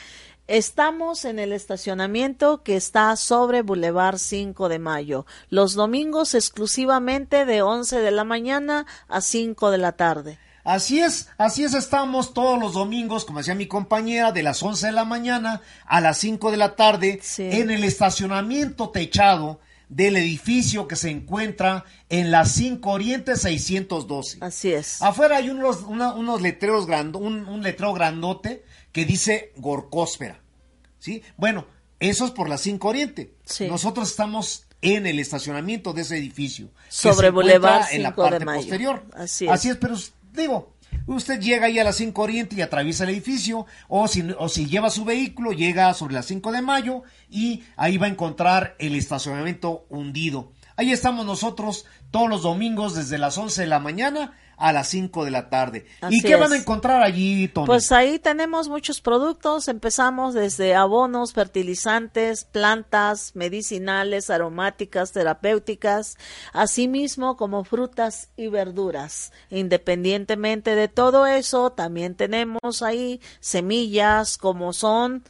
Estamos en el estacionamiento que está sobre Boulevard 5 de Mayo, los domingos exclusivamente de 11 de la mañana a 5 de la tarde. Así es, así es, estamos todos los domingos, como decía mi compañera, de las 11 de la mañana a las 5 de la tarde Sí. en el estacionamiento techado del edificio que se encuentra en la 5 Oriente 612. Así es. Afuera hay unos, una- unos letreros grando, un, un letrero grandote que dice Gorcósfera. ¿Sí? Bueno, eso es por la 5 Oriente. Sí. Nosotros estamos en el estacionamiento de ese edificio. Sobre Boulevard en la 5 de parte Mayo. posterior. Así es. Así es, pero digo, usted llega ahí a las 5 Oriente y atraviesa el edificio, o si, lleva su vehículo, llega sobre las 5 de mayo y ahí va a encontrar el estacionamiento hundido. Ahí estamos nosotros todos los domingos desde las 11 de la mañana a las 5 de la tarde. Así ¿Y qué van a encontrar allí, Tony? Pues ahí tenemos muchos productos. Empezamos desde abonos, fertilizantes, plantas medicinales, aromáticas, terapéuticas, asimismo como frutas y verduras. Independientemente de todo eso, también tenemos ahí semillas como son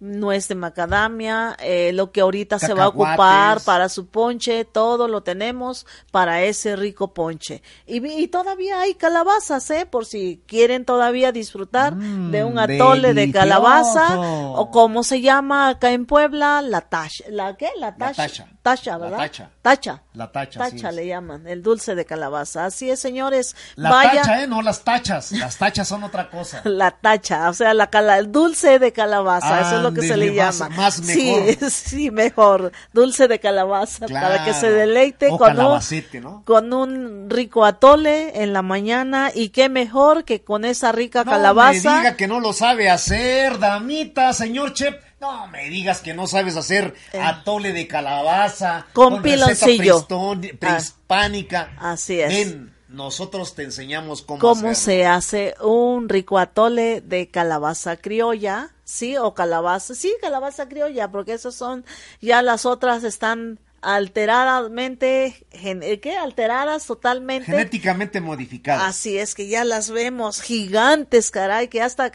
nuez de macadamia, eh, lo que ahorita se va a ocupar para su ponche, todo lo tenemos para ese rico ponche. Y, todavía hay calabazas, ¿eh? Por si quieren todavía disfrutar Mm, de un atole de calabaza, o como se llama acá en Puebla, la tacha. ¿La qué? La tacha. Tacha. Tacha, La ¿verdad? tacha. Tacha. La tacha, Tacha le llaman, el dulce de calabaza. Así es, señores. La Vaya. tacha, ¿eh? No las tachas. Las tachas son otra cosa. (laughs) La tacha, o sea, la cala, el dulce de calabaza, eso es lo que se le más- llama. más mejor. Sí, (laughs) sí, mejor. Dulce de calabaza para que se deleite O con un, calabacete, ¿no? con un rico atole en la mañana y qué mejor que con esa rica No calabaza. me diga que no lo sabe hacer, damita, señor. No me digas que no sabes hacer atole de calabaza. Eh. Con receta piloncillo. prehisto- prehispánica. así es. Ven, nosotros te enseñamos cómo, cómo se hace un rico atole de calabaza criolla, sí, o calabaza, sí, calabaza criolla, porque esas son, ya las otras están alteradamente, eh, ¿qué? Alteradas totalmente. Genéticamente modificadas. Así es que ya las vemos gigantes, caray, que hasta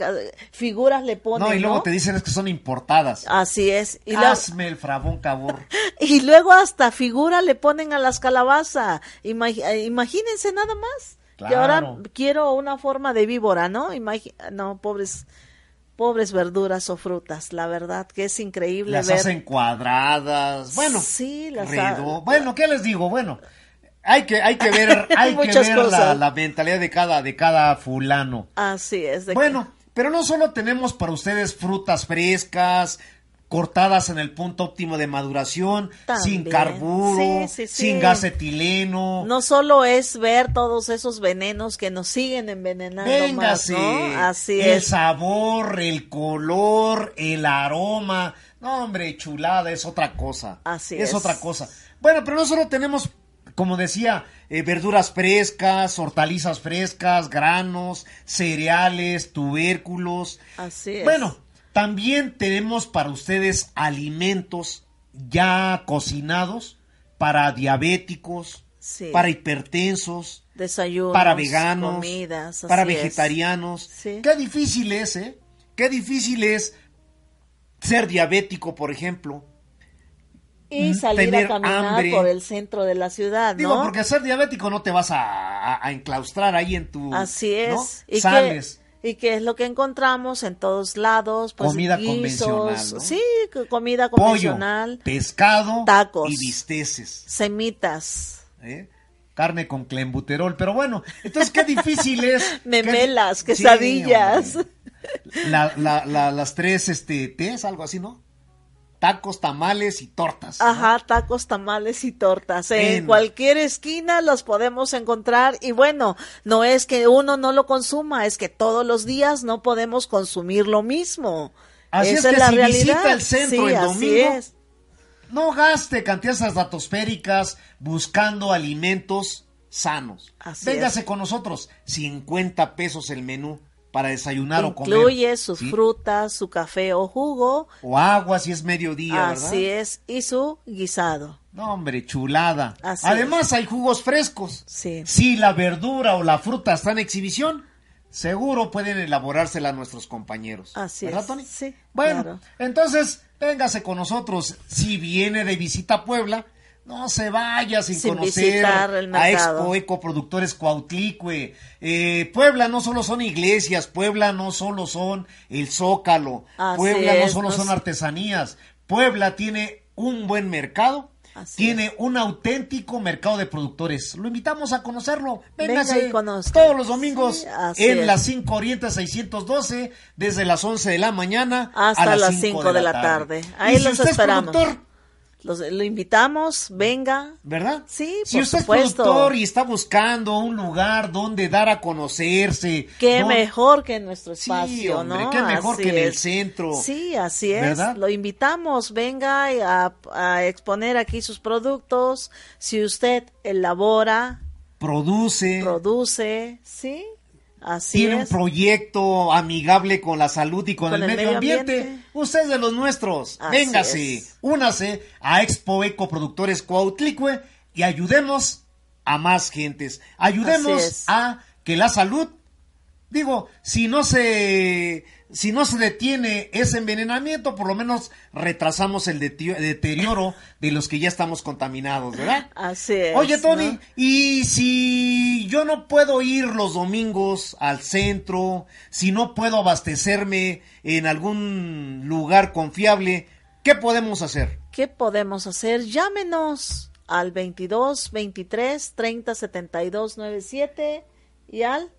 figuras le ponen. no, y luego ¿no? te dicen es que son importadas. Así es. Y, luego- Hazme el frabón cabor. (laughs) y luego hasta figura le ponen a las calabazas. Eh, imagínense nada más. Que ahora Claro. quiero una forma de víbora, ¿no? Imagi- no, pobres, pobres verduras o frutas. La verdad que es increíble Las ver. hacen cuadradas. Bueno, Sí, las ha- Bueno, ¿qué les digo? Bueno, hay que, hay que ver, (laughs) hay que ver la, mentalidad de cada, de cada fulano. Así es. de que- Bueno, pero no solo tenemos para ustedes frutas frescas, cortadas en el punto óptimo de maduración, sin carburo, Sí, sí, sí. sin gas etileno. No solo es ver todos esos venenos que nos siguen envenenando Véngase, más, ¿no? Así el es. sabor, el color, el aroma. No, hombre, chulada, es otra cosa. Así es. es. otra cosa. Bueno, pero no solo tenemos, como decía, eh, verduras frescas, hortalizas frescas, granos, cereales, tubérculos. Así es. Bueno, También tenemos para ustedes alimentos ya cocinados para diabéticos, Sí. para hipertensos, Desayunos, para veganos, comidas, para vegetarianos. Sí. Qué difícil es, ¿eh? Qué difícil es ser diabético, por ejemplo. Y salir tener a caminar hambre. por el centro de la ciudad, ¿no? Digo, porque ser diabético no te vas a, a- a enclaustrar ahí en tu... Así es. ¿no? ¿Y Sales. Qué, y qué es lo que encontramos en todos lados? Pues Comida guisos, convencional, ¿no? Sí, comida pollo, convencional. pescado Tacos. y bisteces. Semitas. ¿eh? Carne con clembuterol, pero bueno, entonces qué difícil es. (laughs) Memelas, quesadillas. La- la- la- las tres, este, tés, algo así, ¿no? Tacos, tamales y tortas. ¿no? Ajá, tacos, tamales y tortas. En En- cualquier esquina los podemos encontrar. Y bueno, no es que uno no lo consuma, es que todos los días no podemos consumir lo mismo. Así Esa es que la si realidad. visita el centro Sí, el así domingo, es. No gaste cantidades estratosféricas buscando alimentos sanos. Así Véngase es. con nosotros, 50 pesos el menú para desayunar o comer. Incluye sus ¿sí? frutas, su café o jugo. O agua si es mediodía, ¿verdad? Así es. Y su guisado. No, hombre, chulada. Así Además hay jugos frescos. Sí. Si la verdura o la fruta está en exhibición, seguro pueden elaborársela nuestros compañeros. Así ¿Verdad, es. Tony? Sí, Bueno, claro. entonces, véngase con nosotros. Si viene de visita a Puebla, no se vaya sin, Sin conocer a. Expo Ecoproductores Cuautlicue. Eh, Puebla no solo son iglesias, Puebla no solo son el Zócalo, Así Puebla no solo son artesanías, Puebla tiene un buen mercado, Así tiene un auténtico mercado de productores. Lo invitamos a conocerlo. Venga Véngase y conozca. todos los domingos Sí, en las 5 Oriente 612, desde las 11 de la mañana Hasta a las las 5 de la tarde. Ahí Y si los es esperamos. productor, Los- lo invitamos, venga. ¿verdad? Sí, Si por usted supuesto. es productor y está buscando un lugar donde dar a conocerse. Qué donde- mejor que en nuestro Sí, espacio, hombre, ¿no? qué mejor Así que en el centro. Sí, así es. ¿Verdad? Lo invitamos, venga a, a exponer aquí sus productos. Si usted elabora, Produce. produce, sí, así tiene un proyecto amigable con la salud y con, el, medio, ambiente. Usted es de los nuestros. Así Véngase, es. únase a Expo Eco Productores y ayudemos a más gentes. Ayudemos a que la salud, digo, si no se si no se detiene ese envenenamiento, por lo menos retrasamos el deterioro de los que ya estamos contaminados, ¿verdad? Así es. Oye, Tony, ¿no? y si yo no puedo ir los domingos al centro, si no puedo abastecerme en algún lugar confiable, ¿qué podemos hacer? ¿Qué podemos hacer? Llámenos al 22 23 30 72 97 y al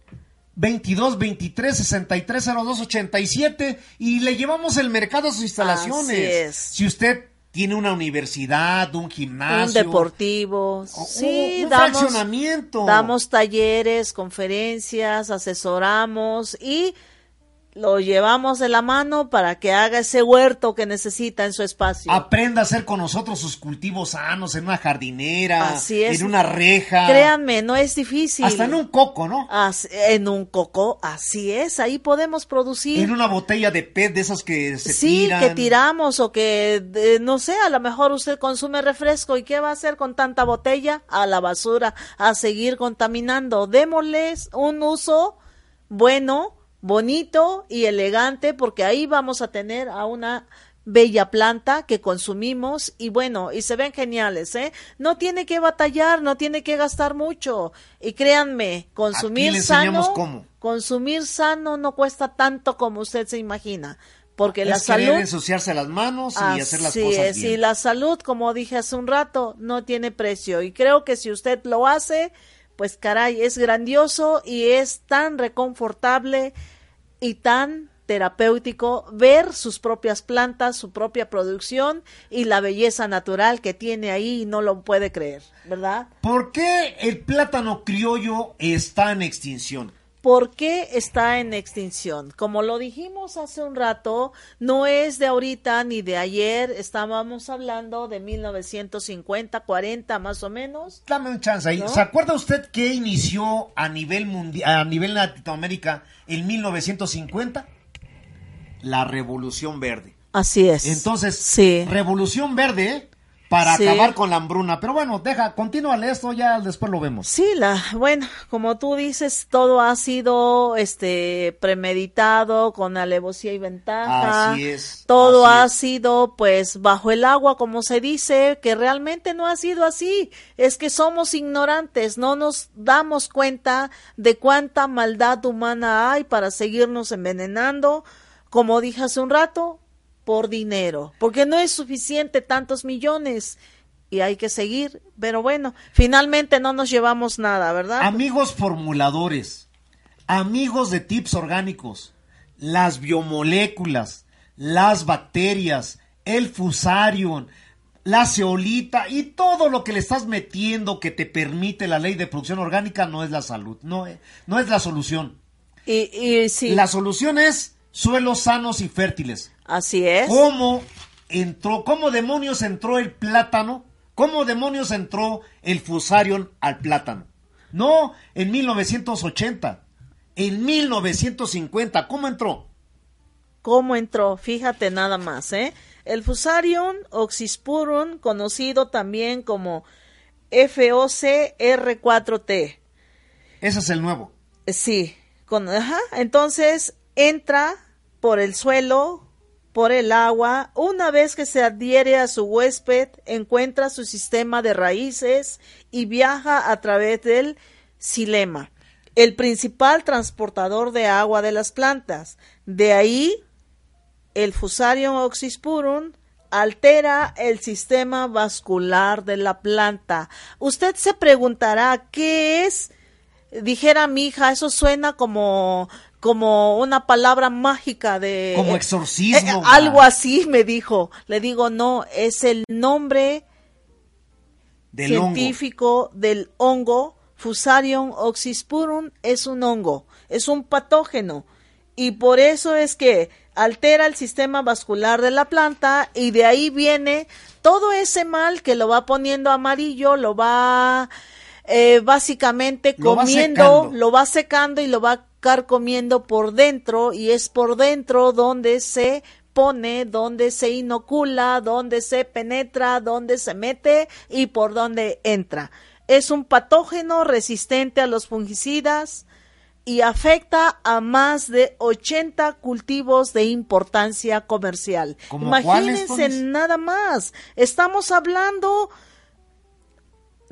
22 23 63 02 87 y le llevamos el mercado a sus instalaciones. Así es. Si usted tiene una universidad, un gimnasio, un deportivo. o- Sí, un damos, fraccionamiento. damos talleres, conferencias, asesoramos y lo llevamos de la mano para que haga ese huerto que necesita en su espacio. Aprenda a hacer con nosotros sus cultivos sanos en una jardinera, Así es. en una reja, Créanme, no es difícil. hasta en un coco, ¿no? As- en un coco, así es, ahí podemos producir. En una botella de PET de esas que se sí, tiran. que tiramos o que, eh, no sé, a lo mejor usted consume refresco y ¿qué va a hacer con tanta botella? A la basura, a seguir contaminando. Démosles un uso bueno, bonito y elegante porque ahí vamos a tener a una bella planta que consumimos y bueno, y se ven geniales, ¿eh? No tiene que batallar, no tiene que gastar mucho y créanme, consumir sano, cómo. consumir sano no cuesta tanto como usted se imagina, porque la es querer salud ensuciarse las manos y hacer las cosas es, bien. y la salud, como dije hace un rato, no tiene precio. Y creo que si usted lo hace, pues caray, es grandioso y es tan reconfortable y tan terapéutico ver sus propias plantas, su propia producción y la belleza natural que tiene ahí y no lo puede creer, ¿verdad? ¿Por qué el plátano criollo está en extinción? ¿Por qué está en extinción? Como lo dijimos hace un rato, no es de ahorita ni de ayer, estábamos hablando de 1950, 40 más o menos. Dame un chance ahí. ¿No? ¿Se acuerda usted que inició a nivel mundial, a nivel Latinoamérica en 1950? la revolución verde. Así es. Entonces, sí. revolución verde para Sí. acabar con la hambruna. Pero bueno, deja, continúale esto, ya después lo vemos. Sí, la, bueno, como tú dices, todo ha sido este premeditado con alevosía y ventaja. Así es, Todo así ha es. sido pues bajo el agua, como se dice, que realmente no ha sido así. Es que somos ignorantes, no nos damos cuenta de cuánta maldad humana hay para seguirnos envenenando, como dije hace un rato, por dinero, porque no es suficiente tantos millones y hay que seguir, pero bueno, finalmente no nos llevamos nada, ¿verdad? Amigos formuladores, amigos de tips orgánicos, las biomoléculas, las bacterias, el fusarium, la ceolita y todo lo que le estás metiendo que te permite la ley de producción orgánica no es la salud, no, es- no es la solución. Y, y sí, La solución es suelos sanos y fértiles. así es. ¿Cómo entró, cómo demonios entró el plátano? ¿Cómo demonios entró el fusarium al plátano? No en 1980, en 1950, ¿cómo entró? cómo entró, fíjate nada más, ¿eh? El Fusarium oxysporum, conocido también como FOCR4T. Ese es el nuevo. Sí, con, ajá, entonces entra por el suelo, por el agua, una vez que se adhiere a su huésped, encuentra su sistema de raíces y viaja a través del xilema, el principal transportador de agua de las plantas. De ahí, el Fusarium oxysporum altera el sistema vascular de la planta. Usted se preguntará, ¿qué es? dijera mi hija, eso suena como como una palabra mágica de Como eh, exorcismo, eh, algo así me dijo. Le digo, "No, es el nombre Del hongo. científico del hongo Fusarium oxysporum es un hongo, es un patógeno y por eso es que altera el sistema vascular de la planta y de ahí viene todo ese mal que lo va poniendo amarillo, lo va eh, básicamente Lo comiendo, lo va secando y lo va carcomiendo por dentro y es por dentro donde se pone, donde se inocula, donde se penetra, donde se mete y por donde entra. Es un patógeno resistente a los fungicidas y afecta a más de 80 cultivos de importancia comercial. ¿Como cuáles, Imagínense nada más. Estamos hablando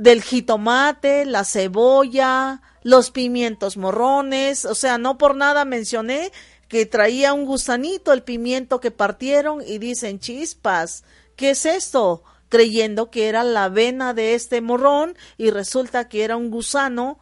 del jitomate, la cebolla, los pimientos morrones, o sea, no por nada mencioné que traía un gusanito el pimiento que partieron y dicen chispas, ¿qué es esto? Creyendo que era la avena de este morrón y resulta que era un gusano,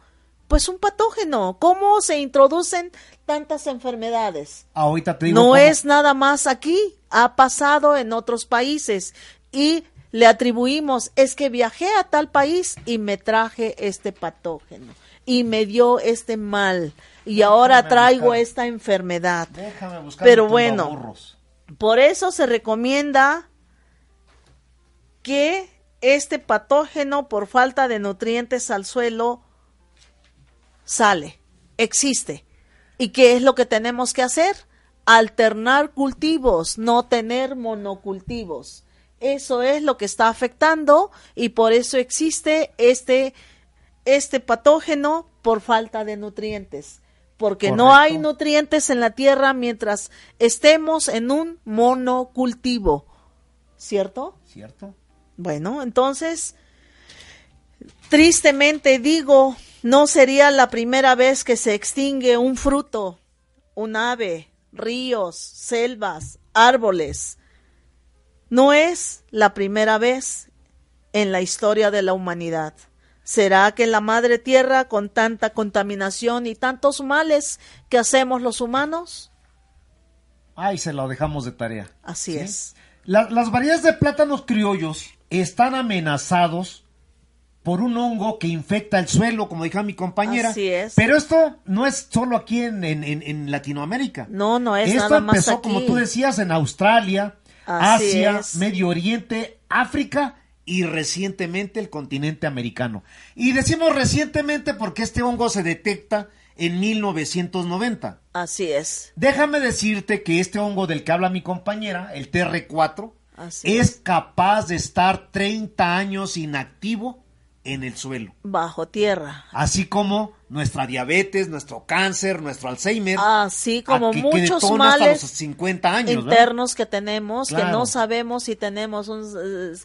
pues un patógeno. ¿Cómo se introducen tantas enfermedades? Ahorita te digo No cómo. es nada más aquí, ha pasado en otros países y le atribuimos, es que viajé a tal país y me traje este patógeno y me dio este mal y ahora traigo buscar. esta enfermedad. Déjame buscar Pero bueno. Por eso se recomienda que este patógeno por falta de nutrientes al suelo sale, existe. ¿Y qué es lo que tenemos que hacer? Alternar cultivos, no tener monocultivos. Eso es lo que está afectando y por eso existe este, este patógeno por falta de nutrientes. Porque no hay nutrientes en la tierra mientras estemos en un monocultivo. ¿Cierto? ¿Cierto? Bueno, entonces, tristemente digo, no sería la primera vez que se extingue un fruto, un ave, ríos, selvas, árboles. No es la primera vez en la historia de la humanidad. ¿Será que en la madre tierra, con tanta contaminación y tantos males que hacemos los humanos? Ay, se lo dejamos de tarea. Así ¿Sí? es. La- las variedades de plátanos criollos están amenazados por un hongo que infecta el suelo, como dijo mi compañera. Así es. Pero esto no es solo aquí en, en- en- en Latinoamérica. No, no es Esto nada más empezó, aquí. como tú decías, en Australia, Así Asia, es. Medio Oriente, África y recientemente el continente americano. Y decimos recientemente porque este hongo se detecta en 1990. Así es. Déjame decirte que este hongo del que habla mi compañera, el TR4, Así es capaz de estar 30 años inactivo en el suelo. Bajo tierra. Así como nuestra diabetes, nuestro cáncer, nuestro Alzheimer. Así como que- que muchos hasta males los 50 años, ¿verdad? internos que tenemos, que no sabemos si tenemos un,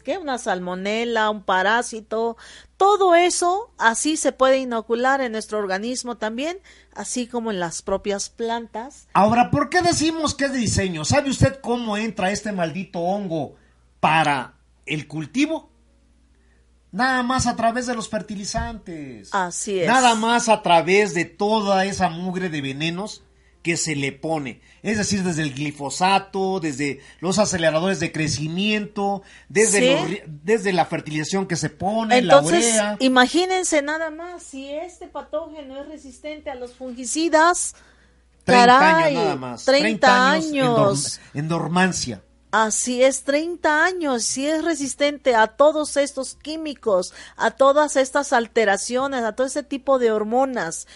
¿qué? una salmonela, un parásito, todo eso así se puede inocular en nuestro organismo también, así como en las propias plantas. Ahora, ¿por qué decimos que es de diseño? ¿Sabe usted cómo entra este maldito hongo para el cultivo? Nada más a través de los fertilizantes. Así es. Nada más a través de toda esa mugre de venenos que se le pone. Es decir, desde el glifosato, desde los aceleradores de crecimiento, desde, Sí. los ri- desde la fertilización que se pone, Entonces, la urea. imagínense nada más, si este patógeno es resistente a los fungicidas, 30 caray, años nada más. 30 en dorm- años. en dormancia. Así es, 30 años, si es resistente a todos estos químicos, a todas estas alteraciones, a todo ese tipo de hormonas,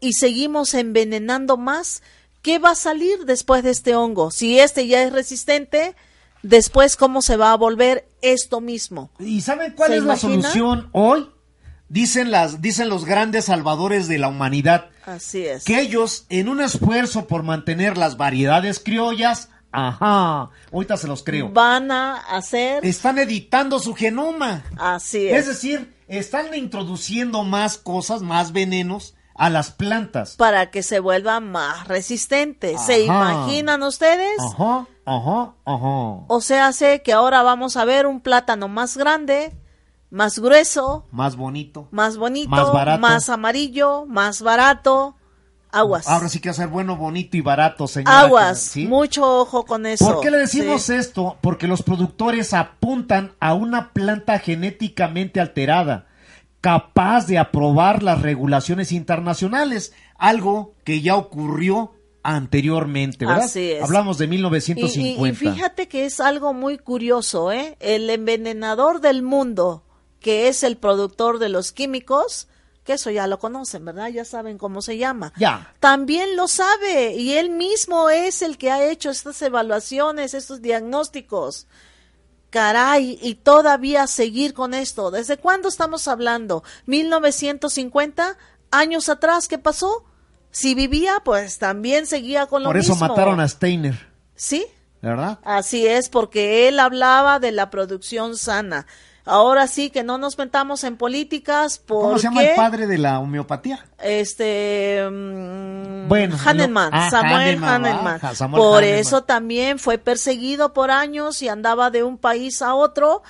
y seguimos envenenando más, ¿qué va a salir después de este hongo? Si este ya es resistente, después cómo se va a volver esto mismo. ¿Y saben cuál ¿Se es la solución hoy? Dicen las dicen los grandes salvadores de la humanidad Así es. que ellos en un esfuerzo por mantener las variedades criollas, ajá, ahorita se los creo. Van a hacer, Están editando su genoma. así Es es, decir, están introduciendo más cosas, más venenos a las plantas. para que se vuelva más resistente. ¿Se Ajá. imaginan ustedes? Ajá, ajá, ajá. O sea, sé que ahora vamos a ver un plátano más grande, más grueso, Más bonito. más bonito, Más barato. más amarillo, más barato. Aguas. Ahora sí que hacer bueno, bonito y barato, señora. Aguas. ¿sí? Mucho ojo con eso. ¿Por qué le decimos Sí. esto? Porque los productores apuntan a una planta genéticamente alterada, capaz de aprobar las regulaciones internacionales, algo que ya ocurrió anteriormente, ¿verdad? Así es. Hablamos de Y, y- 1950. y fíjate que es algo muy curioso, ¿eh? El envenenador del mundo, que es el productor de los químicos, que eso ya lo conocen, ¿verdad? Ya saben cómo se llama. Ya. También lo sabe y él mismo es el que ha hecho estas evaluaciones, estos diagnósticos. Caray, y todavía seguir con esto. ¿Desde cuándo estamos hablando? ¿1950? ¿Años atrás? ¿Qué pasó? Si vivía, pues también seguía con lo Por eso mismo. mataron a Steiner, ¿Sí? ¿verdad? Así es, porque él hablaba de la producción sana. Ahora sí que no nos metamos en políticas porque ¿Cómo se llama el padre de la homeopatía? este mm, Bueno, Hahnemann, lo- ah, Samuel Hahnemann, Hahnemann. ah, Samuel Por Hahnemann. eso también fue perseguido por años y andaba de un país a otro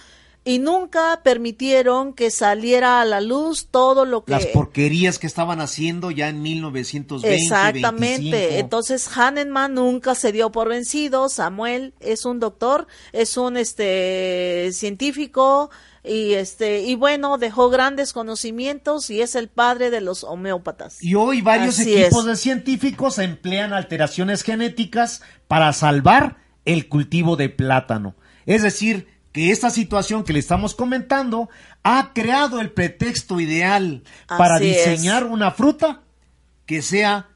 y nunca permitieron que saliera a la luz todo lo que Las porquerías que estaban haciendo ya en 1920, Exactamente. 25. Entonces Hahnemann nunca se dio por vencido. Samuel es un doctor, es un este científico y este y bueno dejó grandes conocimientos y es el padre de los homeópatas. Y hoy varios Así equipos es. de científicos emplean alteraciones genéticas para salvar el cultivo de plátano. Es decir, que esta situación que le estamos comentando ha creado el pretexto ideal para es. diseñar una fruta que sea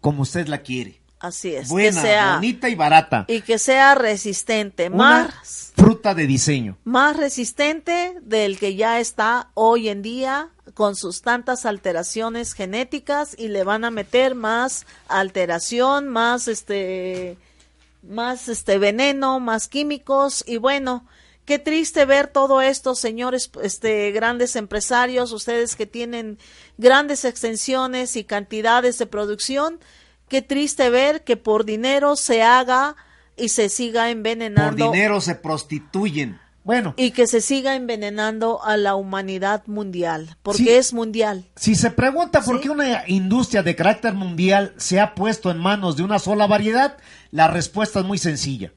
como usted la quiere. Así es. Buena, que sea bonita y barata. y que sea resistente, Una más fruta de diseño. más resistente del que ya está hoy en día con sus tantas alteraciones genéticas y le van a meter más alteración, más este más este veneno, más químicos y bueno, qué triste ver todo esto, señores, este grandes empresarios, ustedes que tienen grandes extensiones y cantidades de producción, qué triste ver que por dinero se haga y se siga Por envenenando dinero se prostituyen. Bueno, y que se siga envenenando a la humanidad mundial, porque es mundial. Si se pregunta por Sí. qué una industria de carácter mundial se ha puesto en manos de una sola variedad, la respuesta es muy sencilla.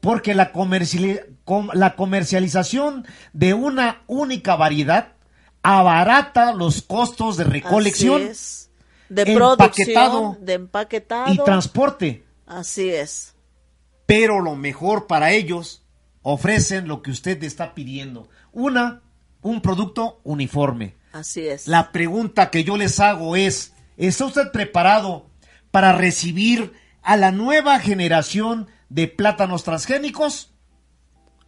Porque la, comerciali- com- la comercialización de una única variedad abarata los costos de recolección es. De producción, de empaquetado. y transporte. Así es. Pero lo mejor para ellos ofrecen lo que usted está pidiendo. Una, un producto uniforme. Así es. La pregunta que yo les hago es, ¿Está usted preparado para recibir a la nueva generación de plátanos transgénicos?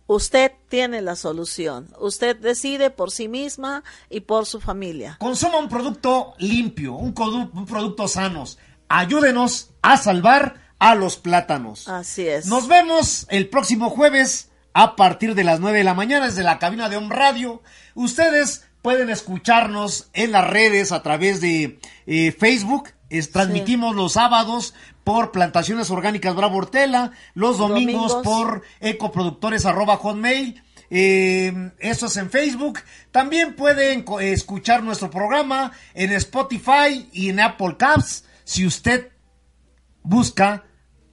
Usted tiene la solución. Usted decide por sí misma y por su familia. Consuma un producto limpio, un, un producto sanos. Ayúdenos a salvar a los plátanos. Así es. Nos vemos el próximo jueves a partir de las 9 de la mañana desde la cabina de Home Radio. Ustedes pueden escucharnos en las redes a través de eh, Facebook. transmitimos los sábados por Plantaciones Orgánicas Bravo Hortela, los domingos, por ecoproductores arroba hotmail. Eh, eso es en Facebook. También pueden escuchar nuestro programa en Spotify y en Apple Caps si usted busca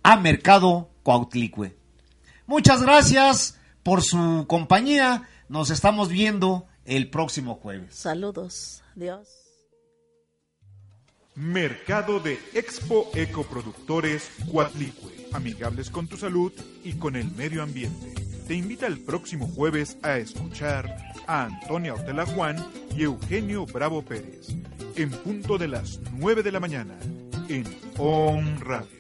a Mercado Cuautlicue. Muchas gracias por su compañía. Nos estamos viendo el próximo jueves. Saludos. Dios. Mercado de Expo Ecoproductores Cuatlicue, amigables con tu salud y con el medio ambiente. Te invita el próximo jueves a escuchar a Antonia Ortela Juan y Eugenio Bravo Pérez, en punto de las 9 de la mañana, en On Radio.